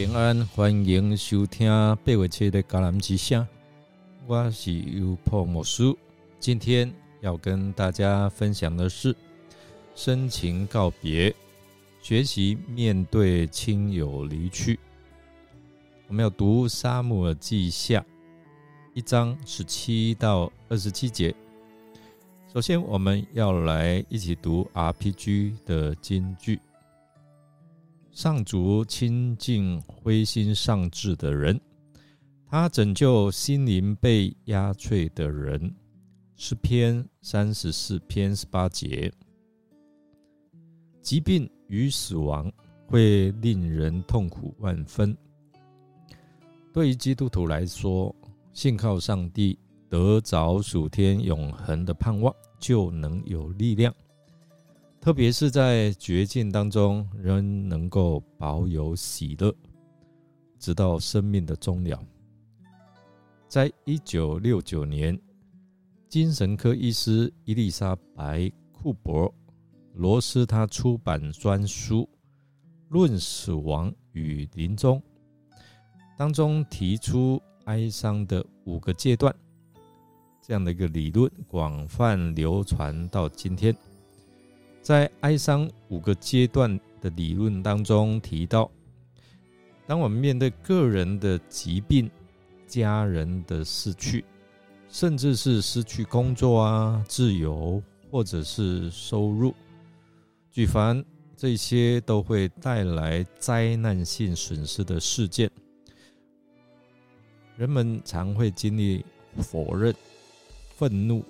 平安，欢迎收听八月七的橄榄之声。我是优破魔术，今天要跟大家分享的是深情告别，学习面对亲友离去。我们要读《沙漠耳记下》一章十七到二十七节。首先，我们要来一起读 RPG 的金句。上主亲近灰心丧志的人，他拯救心灵被压碎的人。诗篇三十四篇十八节。疾病与死亡会令人痛苦万分。对于基督徒来说，信靠上帝，得着属天永恒的盼望，就能有力量。特别是在绝境当中，仍能够保有喜乐，直到生命的终了。在一九六九年，精神科医师伊丽莎白·库珀罗斯他出版专书《论死亡与临终》，当中提出哀伤的五个阶段，这样的一个理论广泛流传到今天。在哀伤五个阶段的理论当中提到，当我们面对个人的疾病、家人的逝去，甚至是失去工作啊、自由或者是收入，举凡这些都会带来灾难性损失的事件，人们常会经历否认、愤怒、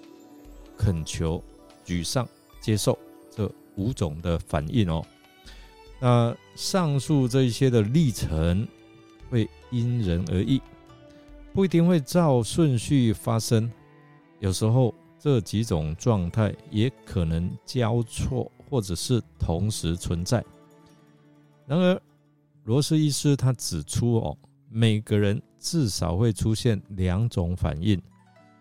恳求、沮丧、接受。五种的反应哦，那上述这一些的历程会因人而异，不一定会照顺序发生。有时候这几种状态也可能交错，或者是同时存在。然而，罗斯医师他指出哦，每个人至少会出现两种反应，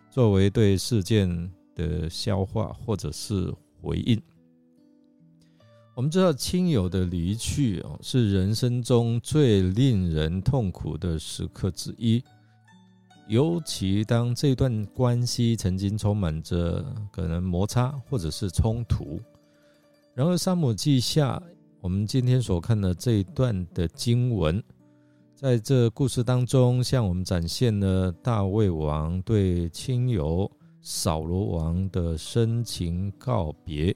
作为对事件的消化或者是回应。我们知道，亲友的离去哦，是人生中最令人痛苦的时刻之一。尤其当这段关系曾经充满着可能摩擦或者是冲突。然而，《沙姆记下》我们今天所看的这一段的经文，在这故事当中，向我们展现了大卫王对亲友扫罗王的深情告别。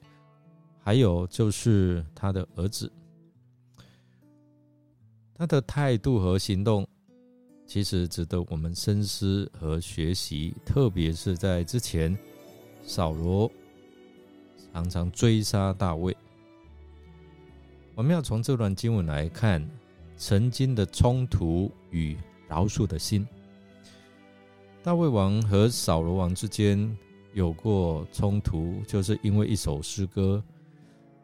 还有就是他的儿子，他的态度和行动，其实值得我们深思和学习。特别是在之前，扫罗常常追杀大卫，我们要从这段经文来看曾经的冲突与饶恕的心。大卫王和扫罗王之间有过冲突，就是因为一首诗歌。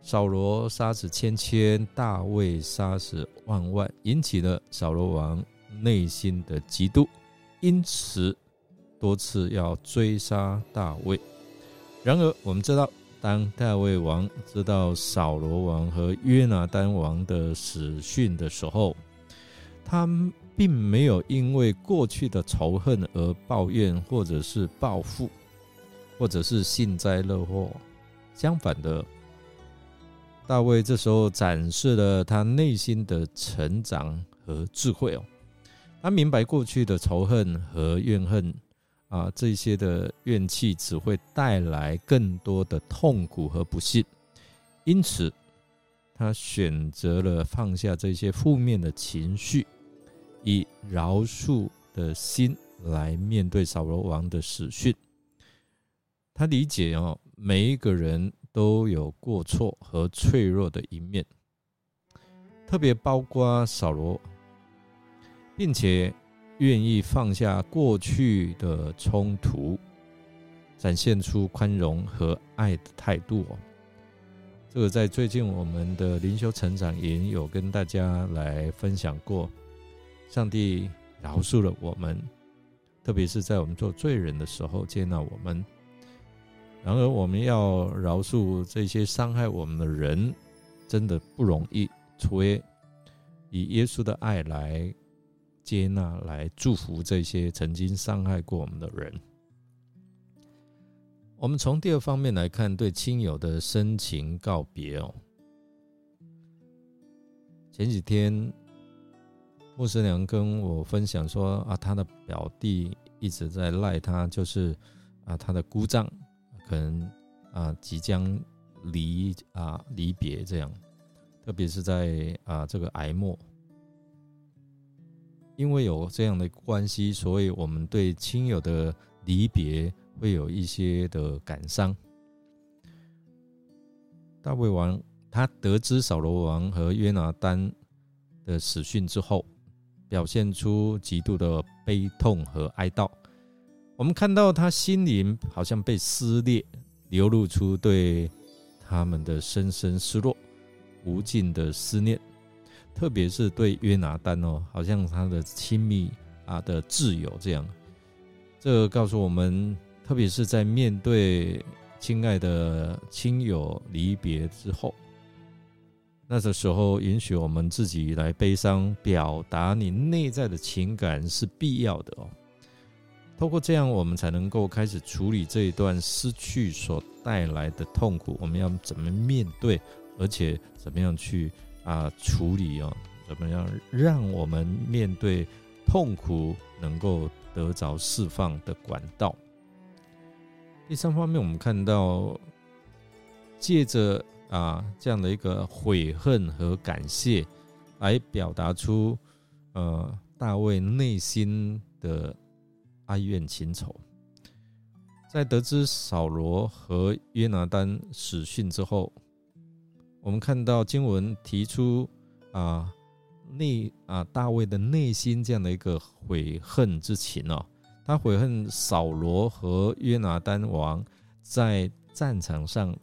扫罗杀死千千，大卫杀死万万，引起了扫罗王内心的嫉妒，因此多次要追杀大卫。然而，我们知道，当大卫王知道扫罗王和约拿丹王的死讯的时候，他并没有因为过去的仇恨而抱怨，或者是报复，或者是幸灾乐祸。相反的。大卫这时候展示了他内心的成长和智慧哦，他明白过去的仇恨和怨恨啊，这些的怨气只会带来更多的痛苦和不幸，因此他选择了放下这些负面的情绪，以饶恕的心来面对扫罗王的死讯。他理解哦，每一个人。都有过错和脆弱的一面，特别包括扫罗，并且愿意放下过去的冲突，展现出宽容和爱的态度哦。这个在最近我们的灵修成长也有跟大家来分享过，上帝饶恕了我们，特别是在我们做罪人的时候接纳我们。然而，我们要饶恕这些伤害我们的人，真的不容易。除非以耶稣的爱来接纳、来祝福这些曾经伤害过我们的人。我们从第二方面来看，对亲友的深情告别哦。前几天，牧师娘跟我分享说啊，他的表弟一直在赖他，就是啊，他的姑丈可能啊即将离啊离别这样，特别是在啊这个癌末，因为有这样的关系，所以我们对亲友的离别会有一些的感伤。大卫王。他得知扫罗王和约拿丹的死讯之后，表现出极度的悲痛和哀悼。我们看到他心灵好像被撕裂，流露出对他们的深深失落、无尽的思念。特别是对约拿丹哦，好像他的亲密啊的挚友这样。这告诉我们，特别是在面对亲爱的亲友离别之后。那个时候，允许我们自己来悲伤，表达你内在的情感是必要的哦。透过这样，我们才能够开始处理这一段失去所带来的痛苦。我们要怎么面对，而且怎么样去啊处理哦？怎么样让我们面对痛苦能够得着释放的管道？第三方面，我们看到借着。啊，这样的一个悔恨和感谢，来表达出呃大卫内心的哀怨情仇。在得知扫罗和约拿丹死讯之后，我们看到经文提出啊内啊大卫的内心这样的一个悔恨之情哦，他悔恨扫罗和约拿丹王在战场上。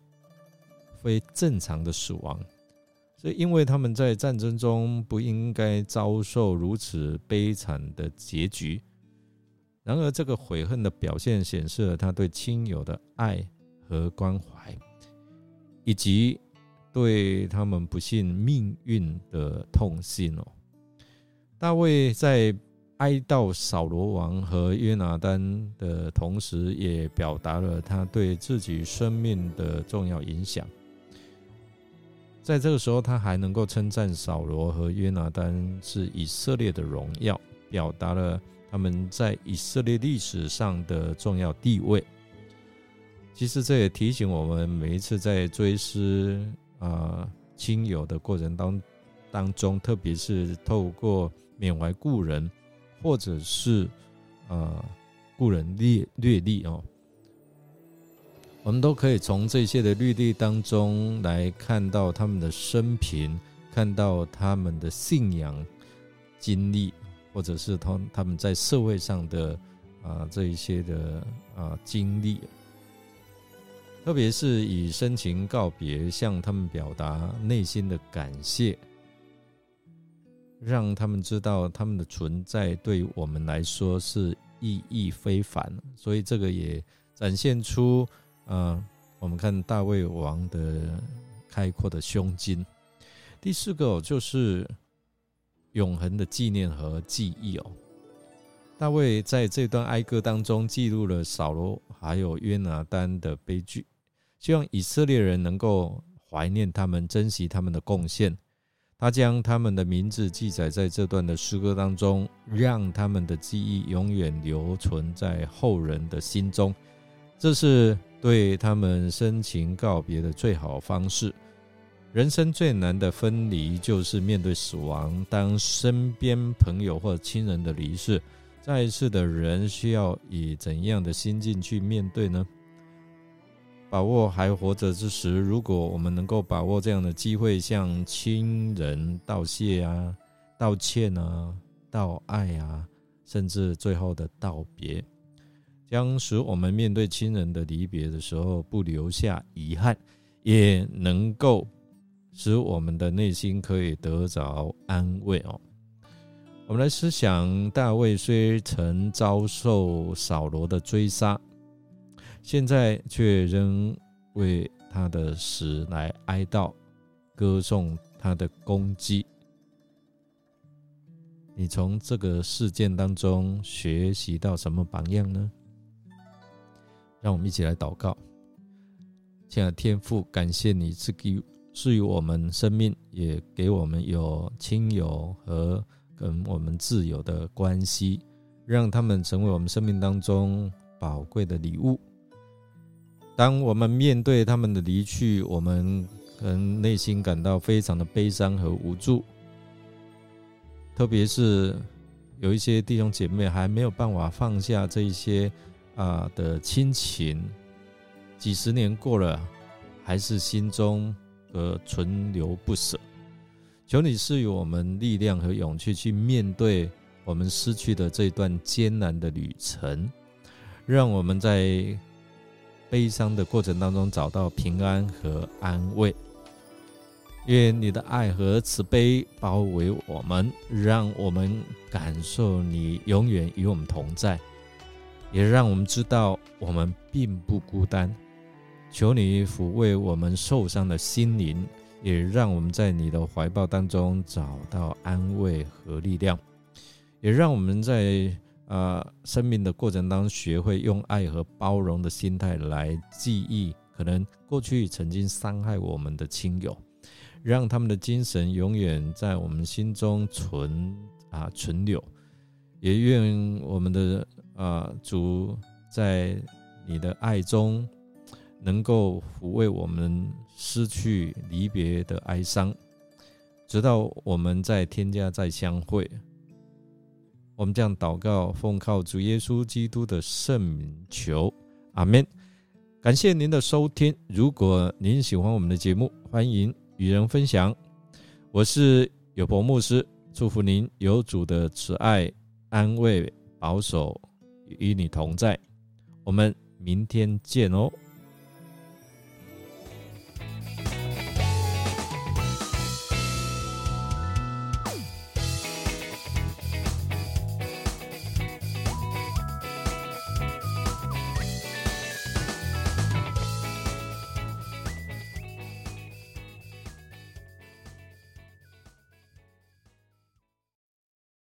非正常的死亡，所以因为他们在战争中不应该遭受如此悲惨的结局。然而，这个悔恨的表现显示了他对亲友的爱和关怀，以及对他们不幸命运的痛心哦。大卫在哀悼扫罗王和约拿丹的同时，也表达了他对自己生命的重要影响。在这个时候，他还能够称赞扫罗和约拿丹是以色列的荣耀，表达了他们在以色列历史上的重要地位。其实，这也提醒我们，每一次在追思啊亲友的过程当当中，特别是透过缅怀故人，或者是啊故人略略历哦。我们都可以从这些的律例当中来看到他们的生平，看到他们的信仰经历，或者是他他们在社会上的啊这一些的啊经历，特别是以深情告别，向他们表达内心的感谢，让他们知道他们的存在对我们来说是意义非凡，所以这个也展现出。啊，我们看大卫王的开阔的胸襟。第四个就是永恒的纪念和记忆哦。大卫在这段哀歌当中记录了扫罗还有约拿丹的悲剧，希望以色列人能够怀念他们，珍惜他们的贡献。他将他们的名字记载在这段的诗歌当中，让他们的记忆永远留存在后人的心中。这是。对他们深情告别的最好方式，人生最难的分离就是面对死亡。当身边朋友或亲人的离世，在世的人需要以怎样的心境去面对呢？把握还活着之时，如果我们能够把握这样的机会，向亲人道谢啊、道歉啊、道爱啊，甚至最后的道别。将使我们面对亲人的离别的时候不留下遗憾，也能够使我们的内心可以得着安慰哦。我们来思想，大卫虽曾遭受扫罗的追杀，现在却仍为他的死来哀悼，歌颂他的功绩。你从这个事件当中学习到什么榜样呢？让我们一起来祷告。亲爱的天父，感谢你赐给赐予我们生命，也给我们有亲友和跟我们挚友的关系，让他们成为我们生命当中宝贵的礼物。当我们面对他们的离去，我们可能内心感到非常的悲伤和无助，特别是有一些弟兄姐妹还没有办法放下这一些啊的亲情，几十年过了，还是心中和存留不舍。求你赐予我们力量和勇气去面对我们失去的这段艰难的旅程，让我们在。悲伤的过程当中，找到平安和安慰。愿你的爱和慈悲包围我们，让我们感受你永远与我们同在，也让我们知道我们并不孤单。求你抚慰我们受伤的心灵，也让我们在你的怀抱当中找到安慰和力量，也让我们在。啊，生命的过程当中，学会用爱和包容的心态来记忆可能过去曾经伤害我们的亲友，让他们的精神永远在我们心中存啊存留。也愿我们的啊主在你的爱中，能够抚慰我们失去离别的哀伤，直到我们在天家再相会。我们这样祷告，奉靠主耶稣基督的圣名求，阿门。感谢您的收听。如果您喜欢我们的节目，欢迎与人分享。我是有伯牧师，祝福您有主的慈爱、安慰、保守与你同在。我们明天见哦。